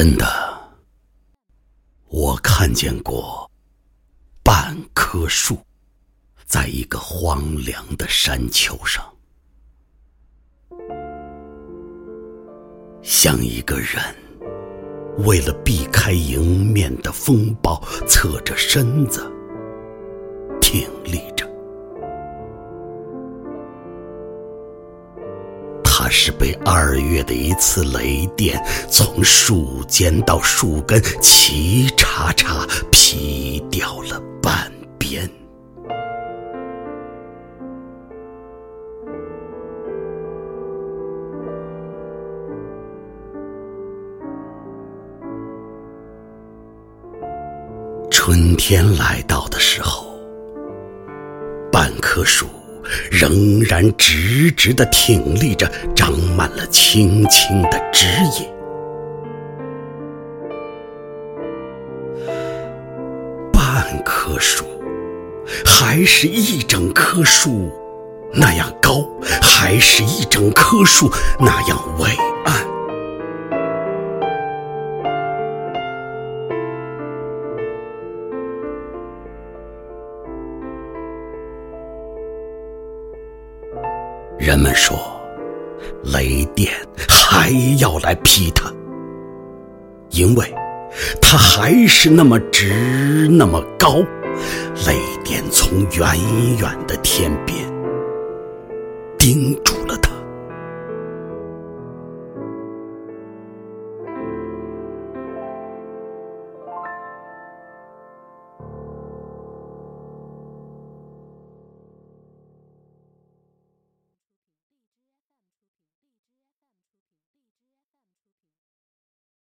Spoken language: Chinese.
真的，我看见过半棵树，在一个荒凉的山丘上，像一个人为了避开迎面的风暴，侧着身子挺立是被二月的一次雷电从树尖到树根齐叉叉劈掉了半边。春天来到的时候，半棵树。仍然直直的挺立着，长满了青青的枝叶。半棵树，还是一整棵树那样高，还是一整棵树那样伟岸。人们说，雷电还要来劈他，因为他还是那么直，那么高。雷电从远远的天边盯住。